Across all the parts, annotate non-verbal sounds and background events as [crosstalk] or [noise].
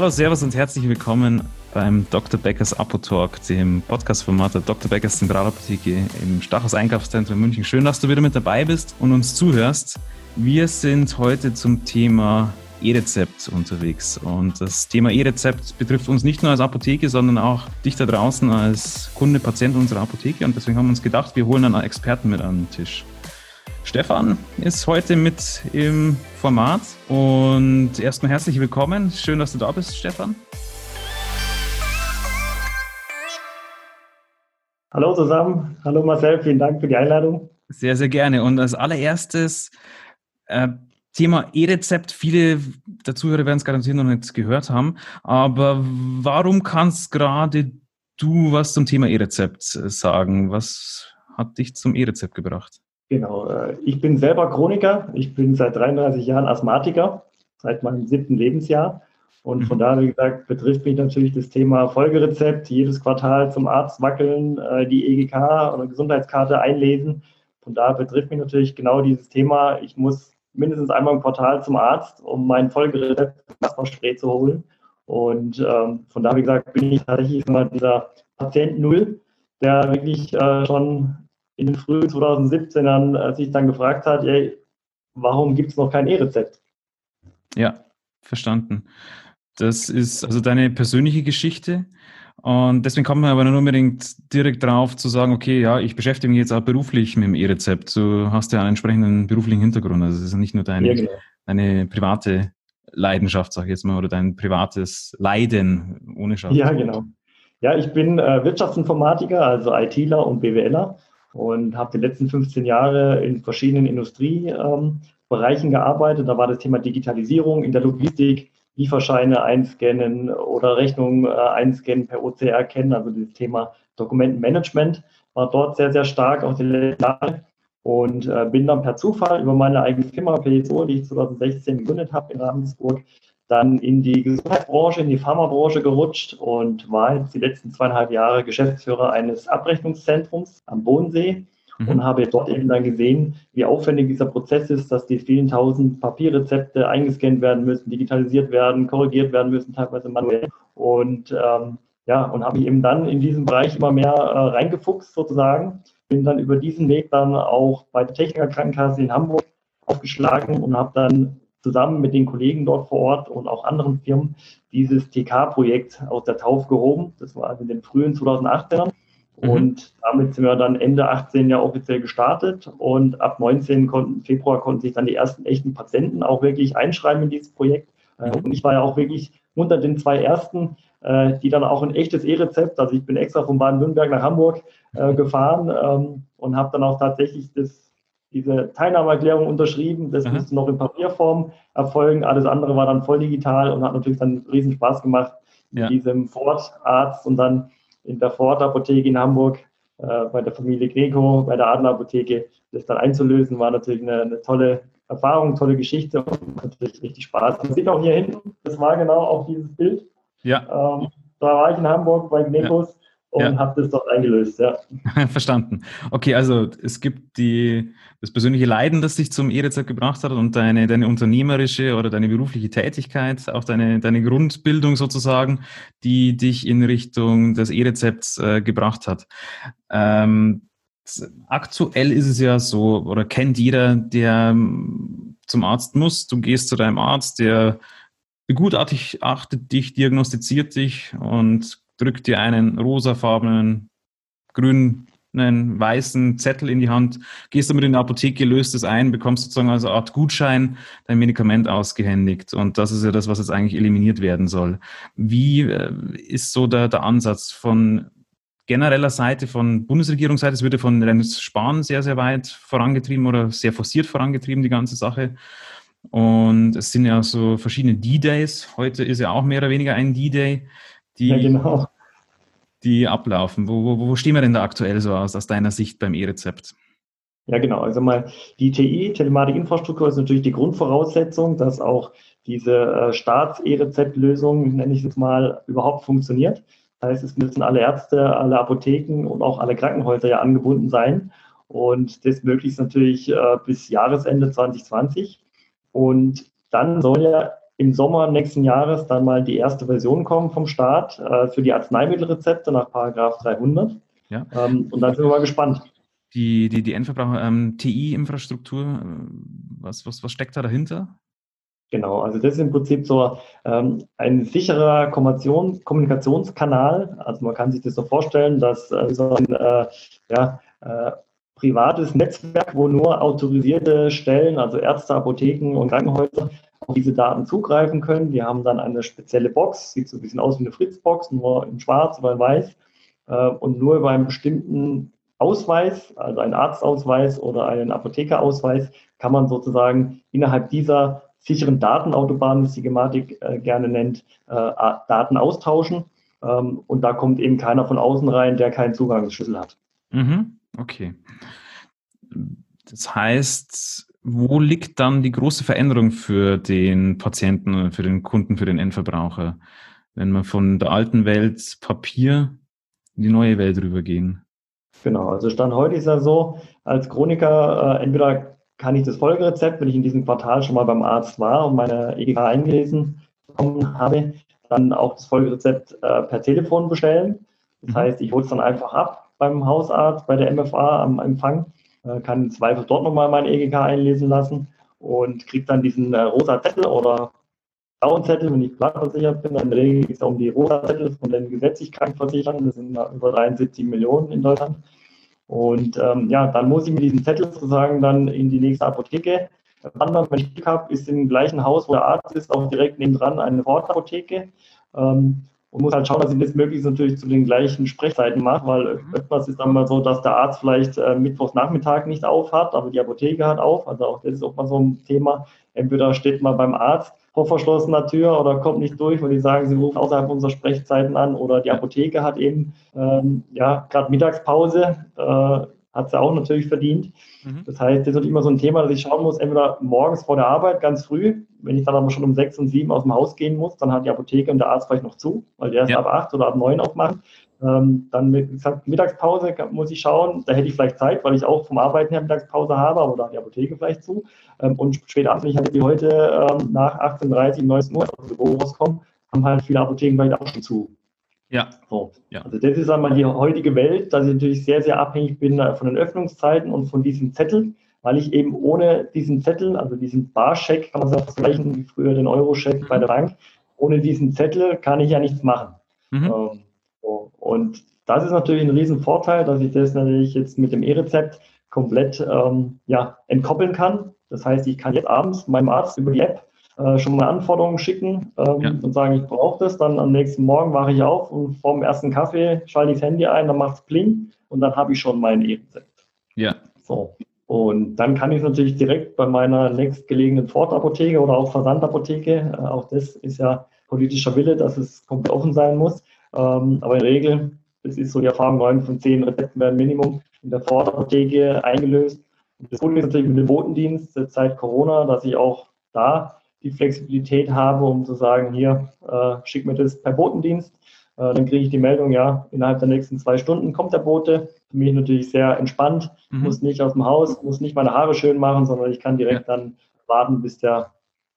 Hallo, Servus und herzlich willkommen beim Dr. Beckers Apotalk, dem Podcast-Format der Dr. Beckers Zentralapotheke im Stachus Einkaufszentrum München. Schön, dass du wieder mit dabei bist und uns zuhörst. Wir sind heute zum Thema E-Rezept unterwegs. Und das Thema E-Rezept betrifft uns nicht nur als Apotheke, sondern auch dich da draußen als Kunde, Patient unserer Apotheke. Und deswegen haben wir uns gedacht, wir holen einen Experten mit an den Tisch. Stefan ist heute mit im Format und erstmal herzlich willkommen. Schön, dass du da bist, Stefan. Hallo zusammen. Hallo Marcel, vielen Dank für die Einladung. Sehr, sehr gerne. Und als allererstes äh, Thema E-Rezept. Viele der Zuhörer werden es garantiert noch nicht gehört haben. Aber warum kannst gerade du was zum Thema E-Rezept sagen? Was hat dich zum E-Rezept gebracht? Genau, äh, ich bin selber Chroniker. Ich bin seit 33 Jahren Asthmatiker, seit meinem siebten Lebensjahr. Und von mhm. daher, wie gesagt, betrifft mich natürlich das Thema Folgerezept, jedes Quartal zum Arzt wackeln, äh, die EGK oder Gesundheitskarte einlesen. Von daher betrifft mich natürlich genau dieses Thema. Ich muss mindestens einmal im Quartal zum Arzt, um mein Folgerezept Asthma-Spray zu holen. Und ähm, von daher, wie gesagt, bin ich tatsächlich immer dieser Patient Null, der wirklich äh, schon in den frühen 2017ern äh, sich dann gefragt hat, ey, warum gibt es noch kein E-Rezept? Ja, verstanden. Das ist also deine persönliche Geschichte. Und deswegen kommt man aber nicht unbedingt direkt drauf zu sagen, okay, ja, ich beschäftige mich jetzt auch beruflich mit dem E-Rezept. Du hast ja einen entsprechenden beruflichen Hintergrund. Also es ist nicht nur deine, ja, genau. deine private Leidenschaft, sag ich jetzt mal, oder dein privates Leiden ohne Schaden. Ja, genau. Ja, ich bin äh, Wirtschaftsinformatiker, also ITler und BWLer und habe die letzten 15 Jahre in verschiedenen Industriebereichen gearbeitet. Da war das Thema Digitalisierung in der Logistik, Lieferscheine einscannen oder Rechnungen äh, einscannen per OCR kennen, also das Thema Dokumentenmanagement war dort sehr, sehr stark auch die letzten Jahre und äh, bin dann per Zufall über meine eigene Firma PSO, die ich 2016 gegründet habe in Ravensburg, dann in die Gesundheitsbranche, in die Pharmabranche gerutscht und war jetzt die letzten zweieinhalb Jahre Geschäftsführer eines Abrechnungszentrums am Bodensee mhm. und habe dort eben dann gesehen, wie aufwendig dieser Prozess ist, dass die vielen tausend Papierrezepte eingescannt werden müssen, digitalisiert werden, korrigiert werden müssen, teilweise manuell. Und ähm, ja, und habe ich eben dann in diesem Bereich immer mehr äh, reingefuchst sozusagen. Bin dann über diesen Weg dann auch bei der Techniker Krankenkasse in Hamburg aufgeschlagen und habe dann zusammen mit den Kollegen dort vor Ort und auch anderen Firmen dieses TK-Projekt aus der Taufe gehoben. Das war also in den frühen 2018ern. Mhm. Und damit sind wir dann Ende 18 ja offiziell gestartet und ab 19 konnten, Februar konnten sich dann die ersten echten Patienten auch wirklich einschreiben in dieses Projekt. Äh, mhm. Und ich war ja auch wirklich unter den zwei ersten, äh, die dann auch ein echtes E-Rezept, also ich bin extra von Baden-Württemberg nach Hamburg äh, [laughs] gefahren ähm, und habe dann auch tatsächlich das diese Teilnahmeerklärung unterschrieben. Das mhm. musste noch in Papierform erfolgen. Alles andere war dann voll digital und hat natürlich dann riesen Spaß gemacht, ja. mit diesem Ford-Arzt und dann in der Ford-Apotheke in Hamburg äh, bei der Familie Greco, bei der Adler-Apotheke, das dann einzulösen, war natürlich eine, eine tolle Erfahrung, tolle Geschichte und natürlich richtig Spaß. Man sieht auch hier hinten, das war genau auch dieses Bild. Ja. Ähm, da war ich in Hamburg bei Gnecos. Ja und ja. habe das dort eingelöst, ja. [laughs] Verstanden. Okay, also es gibt die, das persönliche Leiden, das dich zum E-Rezept gebracht hat und deine, deine unternehmerische oder deine berufliche Tätigkeit, auch deine, deine Grundbildung sozusagen, die dich in Richtung des E-Rezepts äh, gebracht hat. Ähm, aktuell ist es ja so, oder kennt jeder, der ähm, zum Arzt muss, du gehst zu deinem Arzt, der begutachtet dich, diagnostiziert dich und drückt dir einen rosafarbenen, grünen, weißen Zettel in die Hand, gehst damit in die Apotheke, löst es ein, bekommst sozusagen als Art Gutschein dein Medikament ausgehändigt. Und das ist ja das, was jetzt eigentlich eliminiert werden soll. Wie äh, ist so der, der Ansatz von genereller Seite, von Bundesregierungsseite? Es wird ja von Rennes Spahn sehr, sehr weit vorangetrieben oder sehr forciert vorangetrieben, die ganze Sache. Und es sind ja so verschiedene D-Days. Heute ist ja auch mehr oder weniger ein D-Day die, ja, genau. Die ablaufen. Wo, wo, wo stehen wir denn da aktuell so aus, aus deiner Sicht beim E-Rezept? Ja, genau. Also mal die TI, Telematikinfrastruktur, ist natürlich die Grundvoraussetzung, dass auch diese äh, Staats-E-Rezept-Lösung, nenne ich es mal, überhaupt funktioniert. Das heißt, es müssen alle Ärzte, alle Apotheken und auch alle Krankenhäuser ja angebunden sein. Und das möglichst natürlich äh, bis Jahresende 2020. Und dann soll ja im Sommer nächsten Jahres dann mal die erste Version kommen vom Staat äh, für die Arzneimittelrezepte nach Paragraph 300. Ja. Ähm, und dann sind wir mal gespannt. Die, die, die Endverbraucher, ähm, TI-Infrastruktur, äh, was, was, was steckt da dahinter? Genau, also das ist im Prinzip so ähm, ein sicherer Kommunikationskanal. Also man kann sich das so vorstellen, dass äh, so ein äh, ja, äh, privates Netzwerk, wo nur autorisierte Stellen, also Ärzte, Apotheken und Krankenhäuser, auf diese Daten zugreifen können. Die haben dann eine spezielle Box, sieht so ein bisschen aus wie eine Fritzbox, nur in schwarz oder in weiß. Äh, und nur über einen bestimmten Ausweis, also einen Arztausweis oder einen Apothekerausweis, kann man sozusagen innerhalb dieser sicheren Datenautobahn, wie die Gematik äh, gerne nennt, äh, Daten austauschen. Ähm, und da kommt eben keiner von außen rein, der keinen Zugangsschlüssel hat. Mhm. Okay. Das heißt, wo liegt dann die große Veränderung für den Patienten, für den Kunden, für den Endverbraucher, wenn wir von der alten Welt Papier in die neue Welt rübergehen? Genau, also Stand heute ist ja so, als Chroniker äh, entweder kann ich das Folgerezept, wenn ich in diesem Quartal schon mal beim Arzt war und meine EGK eingelesen bekommen habe, dann auch das Folgerezept äh, per Telefon bestellen. Das mhm. heißt, ich hole es dann einfach ab beim Hausarzt, bei der MFA am Empfang, äh, kann im Zweifel dort nochmal mein EGK einlesen lassen und kriege dann diesen äh, rosa Zettel oder blauen Zettel, wenn ich privatversichert bin. Dann regel ich es um die rosa Zettel von den gesetzlich Krankenversicherern. Das sind über 73 Millionen in Deutschland. Und ähm, ja, dann muss ich mit diesem Zettel sozusagen dann in die nächste Apotheke wandern. Wenn ich Glück habe, ist im gleichen Haus, wo der Arzt ist, auch direkt nebendran eine Vorortapotheke. Ähm, und muss halt schauen, dass ich das möglichst natürlich zu den gleichen Sprechzeiten mache, weil mhm. öfters ist dann mal so, dass der Arzt vielleicht äh, Mittwochs Nachmittag nicht auf hat, aber die Apotheke hat auf. Also auch das ist auch mal so ein Thema. Entweder steht man beim Arzt vor verschlossener Tür oder kommt nicht durch, weil die sagen, sie rufen außerhalb unserer Sprechzeiten an oder die Apotheke hat eben ähm, ja gerade Mittagspause, äh, hat sie auch natürlich verdient. Mhm. Das heißt, das ist immer so ein Thema, dass ich schauen muss, entweder morgens vor der Arbeit ganz früh, wenn ich dann aber schon um sechs und sieben aus dem Haus gehen muss, dann hat die Apotheke und der Arzt vielleicht noch zu, weil der erst ja. ab acht oder ab neun aufmacht. Ähm, dann mit Mittagspause muss ich schauen, da hätte ich vielleicht Zeit, weil ich auch vom Arbeiten her Mittagspause habe, aber da hat die Apotheke vielleicht zu. Ähm, und später abends, wenn ich halt wie heute ähm, nach 18.30 19 Uhr aus dem Büro rauskommen, haben halt viele Apotheken vielleicht auch schon zu. Ja. So. ja. Also das ist einmal die heutige Welt, dass ich natürlich sehr, sehr abhängig bin äh, von den Öffnungszeiten und von diesem Zettel, weil ich eben ohne diesen Zettel, also diesen Barscheck, kann man sagen, vergleichen wie früher den Euroscheck mhm. bei der Bank, ohne diesen Zettel kann ich ja nichts machen. Mhm. Ähm, so. Und das ist natürlich ein Riesenvorteil, dass ich das natürlich jetzt mit dem E-Rezept komplett ähm, ja, entkoppeln kann. Das heißt, ich kann jetzt abends meinem Arzt über die App äh, schon mal Anforderungen schicken ähm, ja. und sagen, ich brauche das. Dann am nächsten Morgen wache ich auf und vorm ersten Kaffee schalte ich das Handy ein, dann macht es Pling und dann habe ich schon mein E-Rezept. Ja. So. Und dann kann ich es natürlich direkt bei meiner nächstgelegenen Fortapotheke oder auch Versandapotheke, äh, auch das ist ja politischer Wille, dass es komplett offen sein muss. Ähm, aber in der Regel, das ist so die Erfahrung, neun von zehn Rezepten werden Minimum in der Fortapotheke eingelöst. Und das Gute ist natürlich mit dem Botendienst seit Corona, dass ich auch da die Flexibilität habe, um zu sagen, hier, äh, schick mir das per Botendienst. Äh, dann kriege ich die Meldung, ja, innerhalb der nächsten zwei Stunden kommt der Bote. Für mich natürlich sehr entspannt, mhm. muss nicht aus dem Haus, muss nicht meine Haare schön machen, sondern ich kann direkt ja. dann warten, bis der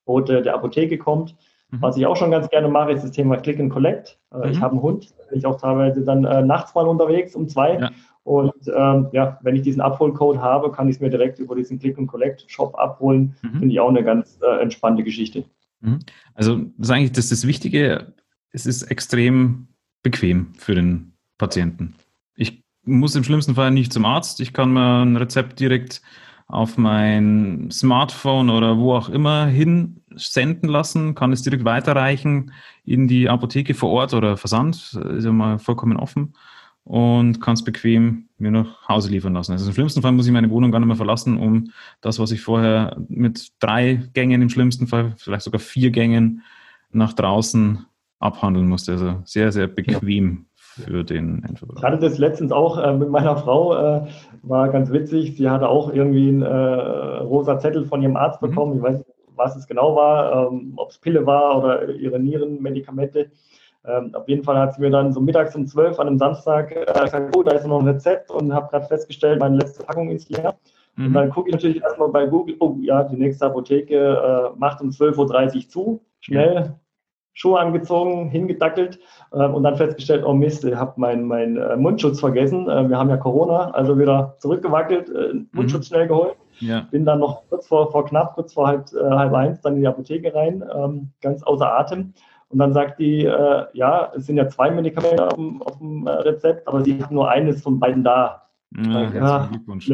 Bote der Apotheke kommt. Mhm. Was ich auch schon ganz gerne mache, ist das Thema Click and Collect. Äh, mhm. Ich habe einen Hund, bin ich auch teilweise dann äh, nachts mal unterwegs um zwei. Ja. Und ähm, ja, wenn ich diesen Abholcode habe, kann ich es mir direkt über diesen Click-and-Collect-Shop abholen. Mhm. Finde ich auch eine ganz äh, entspannte Geschichte. Mhm. Also das ist eigentlich das, das Wichtige, es ist extrem bequem für den Patienten. Ich muss im schlimmsten Fall nicht zum Arzt. Ich kann mir ein Rezept direkt auf mein Smartphone oder wo auch immer hin senden lassen, kann es direkt weiterreichen in die Apotheke vor Ort oder Versand, ist ja mal vollkommen offen und kann es bequem mir nach Hause liefern lassen. Also im schlimmsten Fall muss ich meine Wohnung gar nicht mehr verlassen, um das, was ich vorher mit drei Gängen im schlimmsten Fall, vielleicht sogar vier Gängen nach draußen abhandeln musste. Also sehr, sehr bequem ja. für den Endverbraucher. Ich hatte das letztens auch äh, mit meiner Frau, äh, war ganz witzig. Sie hatte auch irgendwie einen äh, rosa Zettel von ihrem Arzt mhm. bekommen. Mhm. Ich weiß nicht, was es genau war, ähm, ob es Pille war oder ihre Nierenmedikamente. Ähm, auf jeden Fall hat sie mir dann so mittags um 12 an einem Samstag äh, gesagt, oh, da ist noch ein Rezept und habe gerade festgestellt, meine letzte Packung ist leer. Mhm. Und dann gucke ich natürlich erstmal bei Google, oh ja, die nächste Apotheke äh, macht um 12.30 Uhr zu. schnell Schuhe angezogen, hingedackelt äh, und dann festgestellt, oh Mist, ich habe meinen mein, äh, Mundschutz vergessen. Äh, wir haben ja Corona, also wieder zurückgewackelt, äh, Mundschutz mhm. schnell geholt. Ja. Bin dann noch kurz vor, vor knapp, kurz vor halb, äh, halb eins, dann in die Apotheke rein, ähm, ganz außer Atem. Und dann sagt die, äh, ja, es sind ja zwei Medikamente auf dem, auf dem Rezept, aber sie haben nur eines von beiden da. Ja, ja, Glückwunsch.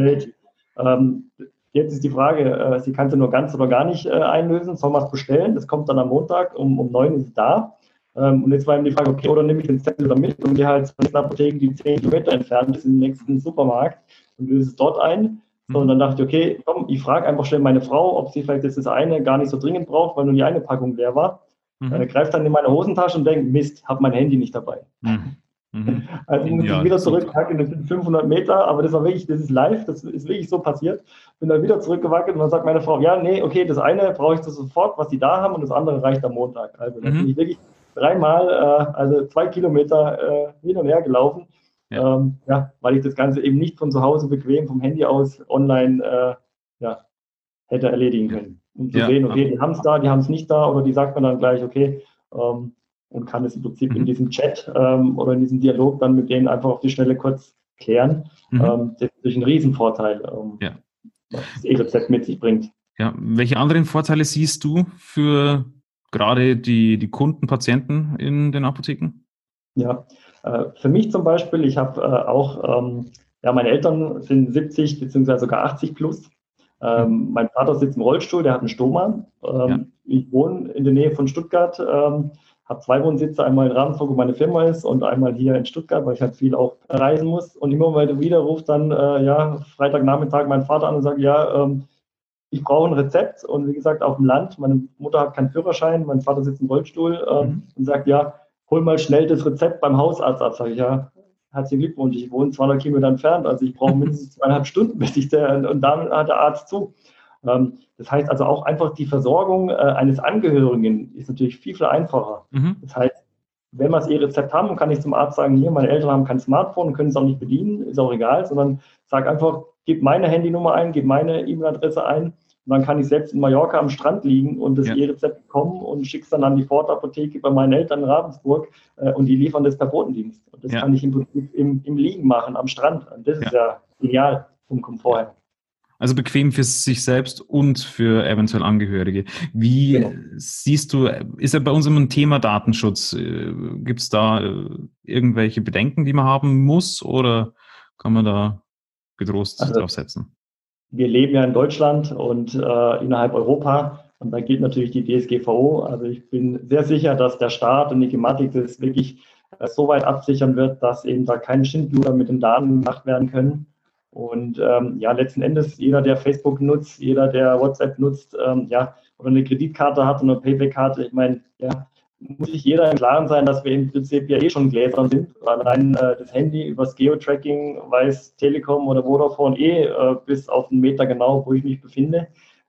Ähm, Jetzt ist die Frage, äh, sie kann sie nur ganz oder gar nicht äh, einlösen, soll man es bestellen? Das kommt dann am Montag, um, um 9 ist es da. Ähm, und jetzt war eben die Frage, okay, oder nehme ich den Zettel da mit und gehe halt zur nächsten Apotheke, die 10 Kilometer entfernt ist, in den nächsten Supermarkt und löse es dort ein. So, und dann dachte ich, okay, komm, ich frage einfach schnell meine Frau, ob sie vielleicht jetzt das eine gar nicht so dringend braucht, weil nur die eine Packung leer war. Mhm. Äh, greift dann in meine Hosentasche und denkt, Mist, habe mein Handy nicht dabei. Mhm. Mhm. [laughs] Also ich muss ja, wieder zurückpacken, das sind 500 Meter, aber das war wirklich, das ist live, das ist wirklich so passiert. Bin dann wieder zurückgewackelt und dann sagt meine Frau, ja, nee, okay, das eine brauche ich sofort, was die da haben und das andere reicht am Montag. Also da mhm. bin ich wirklich dreimal, äh, also zwei Kilometer äh, hin und her gelaufen, ja. Ähm, ja. weil ich das Ganze eben nicht von zu Hause bequem vom Handy aus online äh, ja, hätte erledigen können. Um zu ja. sehen, okay, die haben es da, die haben es nicht da oder die sagt man dann gleich, okay, ähm, und kann es im Prinzip mhm. in diesem Chat ähm, oder in diesem Dialog dann mit denen einfach auf die Schnelle kurz klären. Mhm. Ähm, das ist natürlich ein Riesenvorteil, ähm, ja. was das E-Rezept mit sich bringt. Ja, welche anderen Vorteile siehst du für gerade die, die Kunden, Patienten in den Apotheken? Ja, äh, für mich zum Beispiel, ich habe äh, auch, ähm, ja, meine Eltern sind 70 beziehungsweise sogar 80 plus. Ähm. Mein Vater sitzt im Rollstuhl, der hat einen Stoma. Ähm, ja. Ich wohne in der Nähe von Stuttgart. Ähm, habe zwei Wohnsitze, einmal in Ravensburg, wo meine Firma ist, und einmal hier in Stuttgart, weil ich halt viel auch reisen muss. Und immer wieder ruft dann, äh, ja, Freitagnachmittag mein Vater an und sagt, ja, ähm, ich brauche ein Rezept. Und wie gesagt, auf dem Land, meine Mutter hat keinen Führerschein, mein Vater sitzt im Rollstuhl ähm, mhm. und sagt, ja, hol mal schnell das Rezept beim Hausarzt ab. Sag ich, ja, herzlichen Glückwunsch, ich wohne 200 Kilometer entfernt, also ich brauche [laughs] mindestens zweieinhalb Stunden, bis ich der, und dann hat der Arzt zu. Ähm, das heißt also auch einfach die Versorgung äh, eines Angehörigen ist natürlich viel, viel einfacher. Mhm. Das heißt, wenn wir das E-Rezept haben, kann ich zum Arzt sagen, hier, meine Eltern haben kein Smartphone und können es auch nicht bedienen, ist auch egal, sondern sag einfach, gib meine Handynummer ein, gib meine E-Mail-Adresse ein und dann kann ich selbst in Mallorca am Strand liegen und das ja. E-Rezept bekommen und schick's dann an die Ford-Apotheke bei meinen Eltern in Ravensburg äh, und die liefern das per Botendienst. Und das ja. kann ich im Prinzip im, im Liegen machen, am Strand. Und das ja. ist ja genial vom Komfort her. Also bequem für sich selbst und für eventuell Angehörige. Wie genau. siehst du, ist ja bei uns immer ein Thema Datenschutz. Äh, Gibt es da äh, irgendwelche Bedenken, die man haben muss oder kann man da getrost also, drauf setzen? Wir leben ja in Deutschland und äh, innerhalb Europa und da gilt natürlich die DSGVO. Also ich bin sehr sicher, dass der Staat und die Gematik das wirklich äh, so weit absichern wird, dass eben da keine Schindluder mit den Daten gemacht werden können. Und ähm, ja, letzten Endes, jeder, der Facebook nutzt, jeder, der WhatsApp nutzt, ähm, ja, oder eine Kreditkarte hat und eine Payback-Karte, ich meine, ja, muss sich jeder im Klaren sein, dass wir im Prinzip ja eh schon Gläsern sind. Allein äh, das Handy übers Geotracking weiß Telekom oder Vodafone eh äh, bis auf einen Meter genau, wo ich mich befinde.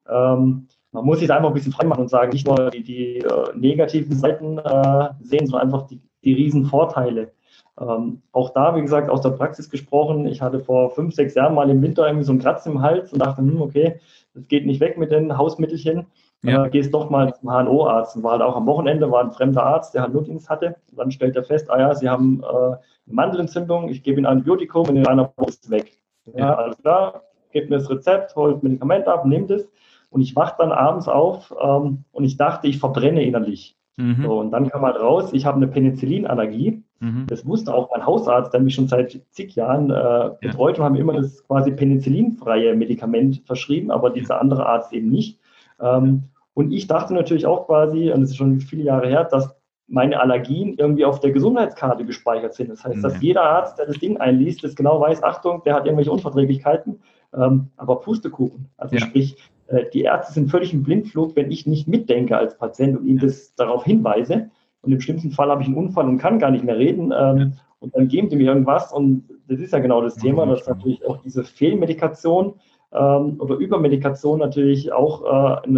Ähm, man muss sich einfach ein bisschen frei machen und sagen, nicht nur die, die äh, negativen Seiten äh, sehen, sondern einfach die, die riesen Vorteile. Ähm, auch da, wie gesagt, aus der Praxis gesprochen. Ich hatte vor fünf, sechs Jahren mal im Winter irgendwie so einen Kratz im Hals und dachte, hm, okay, das geht nicht weg mit den Hausmittelchen. Ja. Äh, gehst doch mal zum HNO-Arzt. Und war halt auch am Wochenende, war ein fremder Arzt, der halt Notdienst hatte. Und dann stellt er fest, ah ja, Sie haben äh, eine Mandelentzündung, ich gebe Ihnen Antibiotikum und in einer Woche ist es weg. Ja, ja, alles klar, gebt mir das Rezept, holt das Medikament ab, nehmt es. Und ich wache dann abends auf ähm, und ich dachte, ich verbrenne innerlich. Mhm. So, und dann kam halt raus, ich habe eine Penicillinallergie. Mhm. Das wusste auch mein Hausarzt, der mich schon seit zig Jahren äh, betreut ja. und haben immer das quasi penicillinfreie Medikament verschrieben, aber dieser andere Arzt eben nicht. Ähm, und ich dachte natürlich auch quasi, und das ist schon viele Jahre her, dass meine Allergien irgendwie auf der Gesundheitskarte gespeichert sind. Das heißt, mhm. dass jeder Arzt, der das Ding einliest, das genau weiß, Achtung, der hat irgendwelche Unverträglichkeiten, ähm, aber Pustekuchen. Also ja. sprich, äh, die Ärzte sind völlig im Blindflug, wenn ich nicht mitdenke als Patient und ihnen das darauf hinweise. Und im schlimmsten Fall habe ich einen Unfall und kann gar nicht mehr reden. Ähm, und dann geben die mir irgendwas. Und das ist ja genau das Thema, dass natürlich auch diese Fehlmedikation ähm, oder Übermedikation natürlich auch äh, ein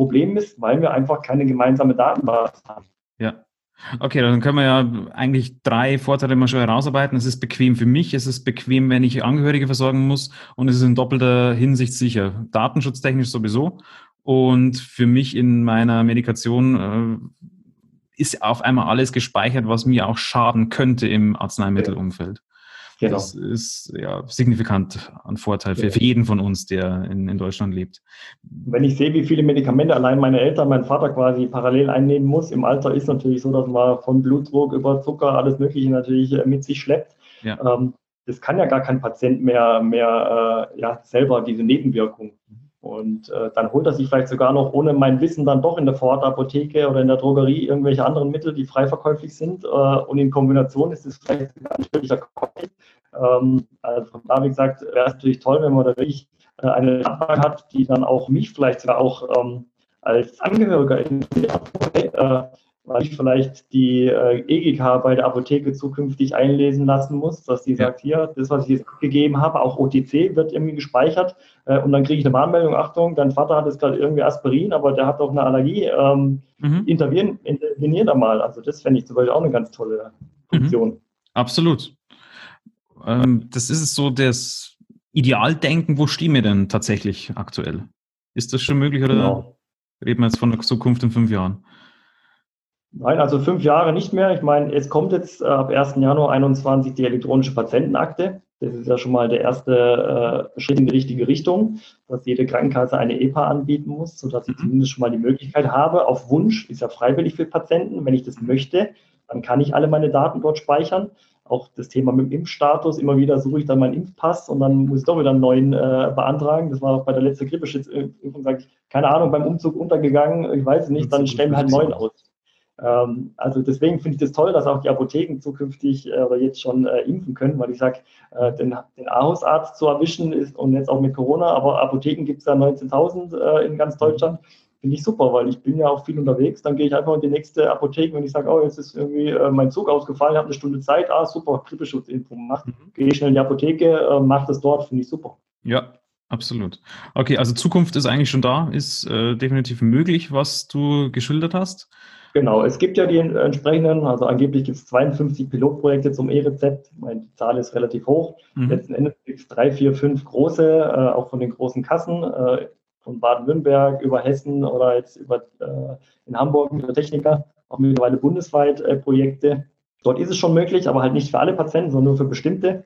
Riesenproblem ist, weil wir einfach keine gemeinsame Datenbasis haben. Ja. Okay, dann können wir ja eigentlich drei Vorteile mal schon herausarbeiten. Es ist bequem für mich, es ist bequem, wenn ich Angehörige versorgen muss und es ist in doppelter Hinsicht sicher. Datenschutztechnisch sowieso Und für mich in meiner Medikation äh, ist auf einmal alles gespeichert, was mir auch schaden könnte im Arzneimittelumfeld. Genau. Das ist ja signifikant ein Vorteil für, für jeden von uns, der in, in Deutschland lebt. Wenn ich sehe, wie viele Medikamente allein meine Eltern, mein Vater quasi parallel einnehmen muss, im Alter ist natürlich so, dass man von Blutdruck über Zucker alles Mögliche natürlich äh, mit sich schleppt. Ja. Ähm, das kann ja gar kein Patient mehr, mehr äh, ja, selber diese Nebenwirkung. Und äh, dann holt er sich vielleicht sogar noch ohne mein Wissen dann doch in der Vorortapotheke oder in der Drogerie irgendwelche anderen Mittel, die frei verkäuflich sind. Äh, und in Kombination ist es vielleicht ein natürlicher Cocktail. Ähm, also da, wie gesagt, wäre es natürlich toll, wenn man da wirklich äh, eine Abfrage hat, die dann auch mich vielleicht sogar auch ähm, als Angehöriger in der äh, weil ich vielleicht die äh, EGK bei der Apotheke zukünftig einlesen lassen muss, dass die ja. sagt, hier, das, was ich jetzt gegeben habe, auch OTC wird irgendwie gespeichert äh, und dann kriege ich eine Warnmeldung, Achtung, dein Vater hat jetzt gerade irgendwie Aspirin, aber der hat doch eine Allergie, ähm, mhm. intervenieren, intervenieren da mal. Also das fände ich zum Beispiel auch eine ganz tolle Funktion. Mhm. Absolut. Ähm, das ist so das Idealdenken, wo stehen wir denn tatsächlich aktuell? Ist das schon möglich oder genau. reden wir jetzt von der Zukunft in fünf Jahren? Nein, also fünf Jahre nicht mehr. Ich meine, es kommt jetzt äh, ab 1. Januar 2021 die elektronische Patientenakte. Das ist ja schon mal der erste äh, Schritt in die richtige Richtung, dass jede Krankenkasse eine EPA anbieten muss, sodass ich mhm. zumindest schon mal die Möglichkeit habe, auf Wunsch, ist ja freiwillig für Patienten, wenn ich das möchte, dann kann ich alle meine Daten dort speichern. Auch das Thema mit dem Impfstatus, immer wieder suche ich dann meinen Impfpass und dann muss ich doch wieder einen neuen äh, beantragen. Das war auch bei der letzten Grippeschutzimpfung, sage ich, keine Ahnung, beim Umzug untergegangen, ich weiß es nicht, dann stellen wir halt einen neuen aus. Ähm, also deswegen finde ich das toll, dass auch die Apotheken zukünftig äh, oder jetzt schon äh, impfen können, weil ich sage, äh, den, den A-Hausarzt zu erwischen ist und jetzt auch mit Corona, aber Apotheken gibt es ja 19.000 in ganz Deutschland. Finde ich super, weil ich bin ja auch viel unterwegs. Dann gehe ich einfach in die nächste Apotheke, wenn ich sage, oh, jetzt ist irgendwie mein Zug ausgefallen, habe eine Stunde Zeit, ah, super, Grippeschutzimpfung, mach, mhm. gehe ich schnell in die Apotheke, mache das dort, finde ich super. Ja, Absolut. Okay, also Zukunft ist eigentlich schon da, ist äh, definitiv möglich, was du geschildert hast. Genau, es gibt ja die entsprechenden, also angeblich gibt es 52 Pilotprojekte zum E-Rezept. Die Zahl ist relativ hoch. Mhm. Letzten Endes gibt es drei, vier, fünf große, äh, auch von den großen Kassen, äh, von Baden-Württemberg über Hessen oder jetzt über äh, in Hamburg über Techniker, auch mittlerweile bundesweit äh, Projekte. Dort ist es schon möglich, aber halt nicht für alle Patienten, sondern nur für bestimmte.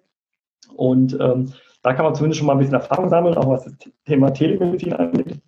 Und ähm, da kann man zumindest schon mal ein bisschen Erfahrung sammeln, auch was das Thema Telemedizin angeht.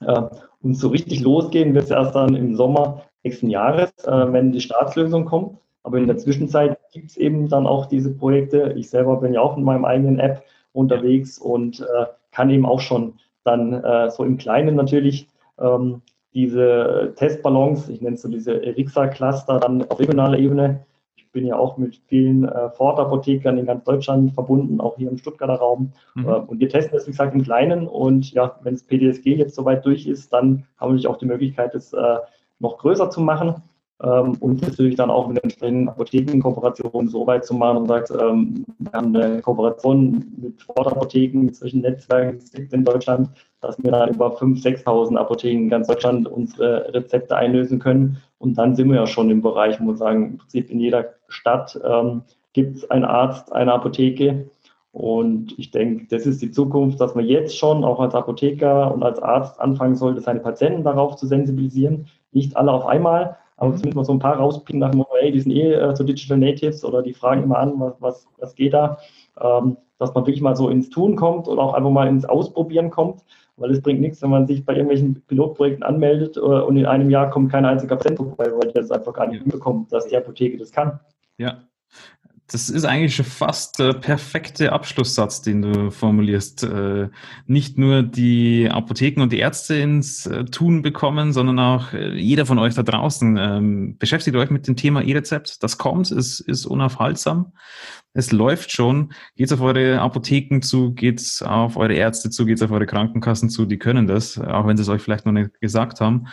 Äh, und so richtig losgehen wird es erst dann im Sommer nächsten Jahres, äh, wenn die Staatslösung kommt. Aber in der Zwischenzeit gibt es eben dann auch diese Projekte. Ich selber bin ja auch in meinem eigenen App unterwegs und äh, kann eben auch schon dann äh, so im Kleinen natürlich ähm, diese Testballons, ich nenne es so diese Erixa-Cluster dann auf regionaler Ebene. Ich bin ja auch mit vielen äh, Ford-Apothekern in ganz Deutschland verbunden, auch hier im Stuttgarter Raum. Mhm. Äh, und wir testen das, wie gesagt, im Kleinen. Und ja, wenn das PDSG jetzt soweit durch ist, dann haben wir natürlich auch die Möglichkeit, das äh, noch größer zu machen ähm, und natürlich dann auch mit entsprechenden Apothekenkooperationen so weit zu machen und sagt, ähm, wir haben eine Kooperation mit Vordertapotheken, mit solchen Netzwerken in Deutschland, dass wir dann über 5.000, 6.000 Apotheken in ganz Deutschland unsere Rezepte einlösen können. Und dann sind wir ja schon im Bereich, wo wir sagen, im Prinzip in jeder Stadt ähm, gibt es einen Arzt, eine Apotheke. Und ich denke, das ist die Zukunft, dass man jetzt schon auch als Apotheker und als Arzt anfangen sollte, seine Patienten darauf zu sensibilisieren, nicht alle auf einmal, aber mhm. zumindest mal so ein paar rauspicken nach dem Motto, hey, die sind eh äh, so Digital Natives oder die fragen immer an, was, was, was geht da, ähm, dass man wirklich mal so ins Tun kommt oder auch einfach mal ins Ausprobieren kommt, weil es bringt nichts, wenn man sich bei irgendwelchen Pilotprojekten anmeldet äh, und in einem Jahr kommt kein einziger Patient vorbei, weil der das einfach gar nicht hinbekommt, dass die Apotheke das kann. Ja, das ist eigentlich schon fast der perfekte Abschlusssatz, den du formulierst. Äh, nicht nur die Apotheken und die Ärzte ins äh, Tun bekommen, sondern auch äh, jeder von euch da draußen. Ähm, beschäftigt euch mit dem Thema E-Rezept. Das kommt, es ist unaufhaltsam. Es läuft schon. Geht's auf eure Apotheken zu, geht's auf eure Ärzte zu, geht's auf eure Krankenkassen zu. Die können das, auch wenn sie es euch vielleicht noch nicht gesagt haben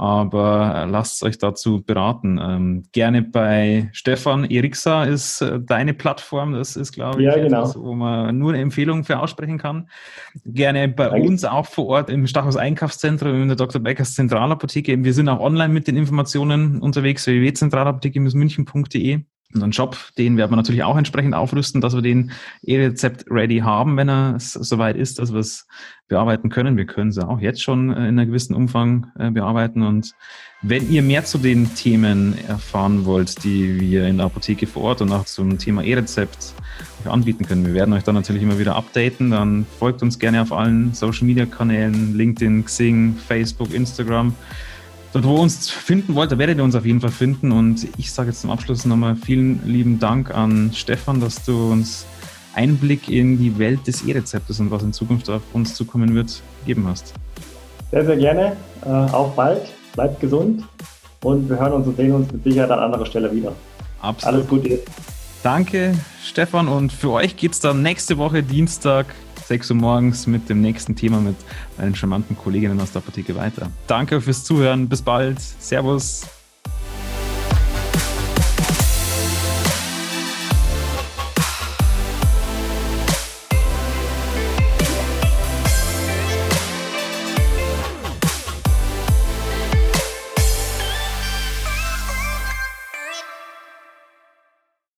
aber lasst euch dazu beraten. Ähm, gerne bei Stefan Erixa ist äh, deine Plattform, das ist, glaube ich, ja, genau. etwas, wo man nur eine Empfehlung für aussprechen kann. Gerne bei Danke. uns auch vor Ort im Stachus Einkaufszentrum in der Dr. Beckers Zentralapotheke. Wir sind auch online mit den Informationen unterwegs, www.zentralapotheke-münchen.de. unseren Shop, den werden wir natürlich auch entsprechend aufrüsten, dass wir den E-Rezept ready haben, wenn er soweit ist, dass wir es bearbeiten können. Wir können es auch jetzt schon äh, in einem gewissen Umfang äh, bearbeiten. Und wenn ihr mehr zu den Themen erfahren wollt, die wir in der Apotheke vor Ort und auch zum Thema E-Rezept anbieten können, wir werden euch dann natürlich immer wieder updaten. Dann folgt uns gerne auf allen Social Media Kanälen, LinkedIn, Xing, Facebook, Instagram. Dort, wo ihr uns finden wollt, da werdet ihr uns auf jeden Fall finden. Und ich sage jetzt zum Abschluss nochmal vielen lieben Dank an Stefan, dass du uns Einblick in die Welt des E-Rezeptes und was in Zukunft auf uns zukommen wird, gegeben hast. Sehr, sehr gerne. Äh, auch bald. Bleibt gesund. Und wir hören uns und sehen uns mit Sicherheit an anderer Stelle wieder. Absolut. Alles Gute. Danke, Stefan. Und für euch geht es dann nächste Woche Dienstag 6 Uhr morgens mit dem nächsten Thema mit meinen charmanten Kolleginnen aus der Apotheke weiter. Danke fürs Zuhören. Bis bald. Servus.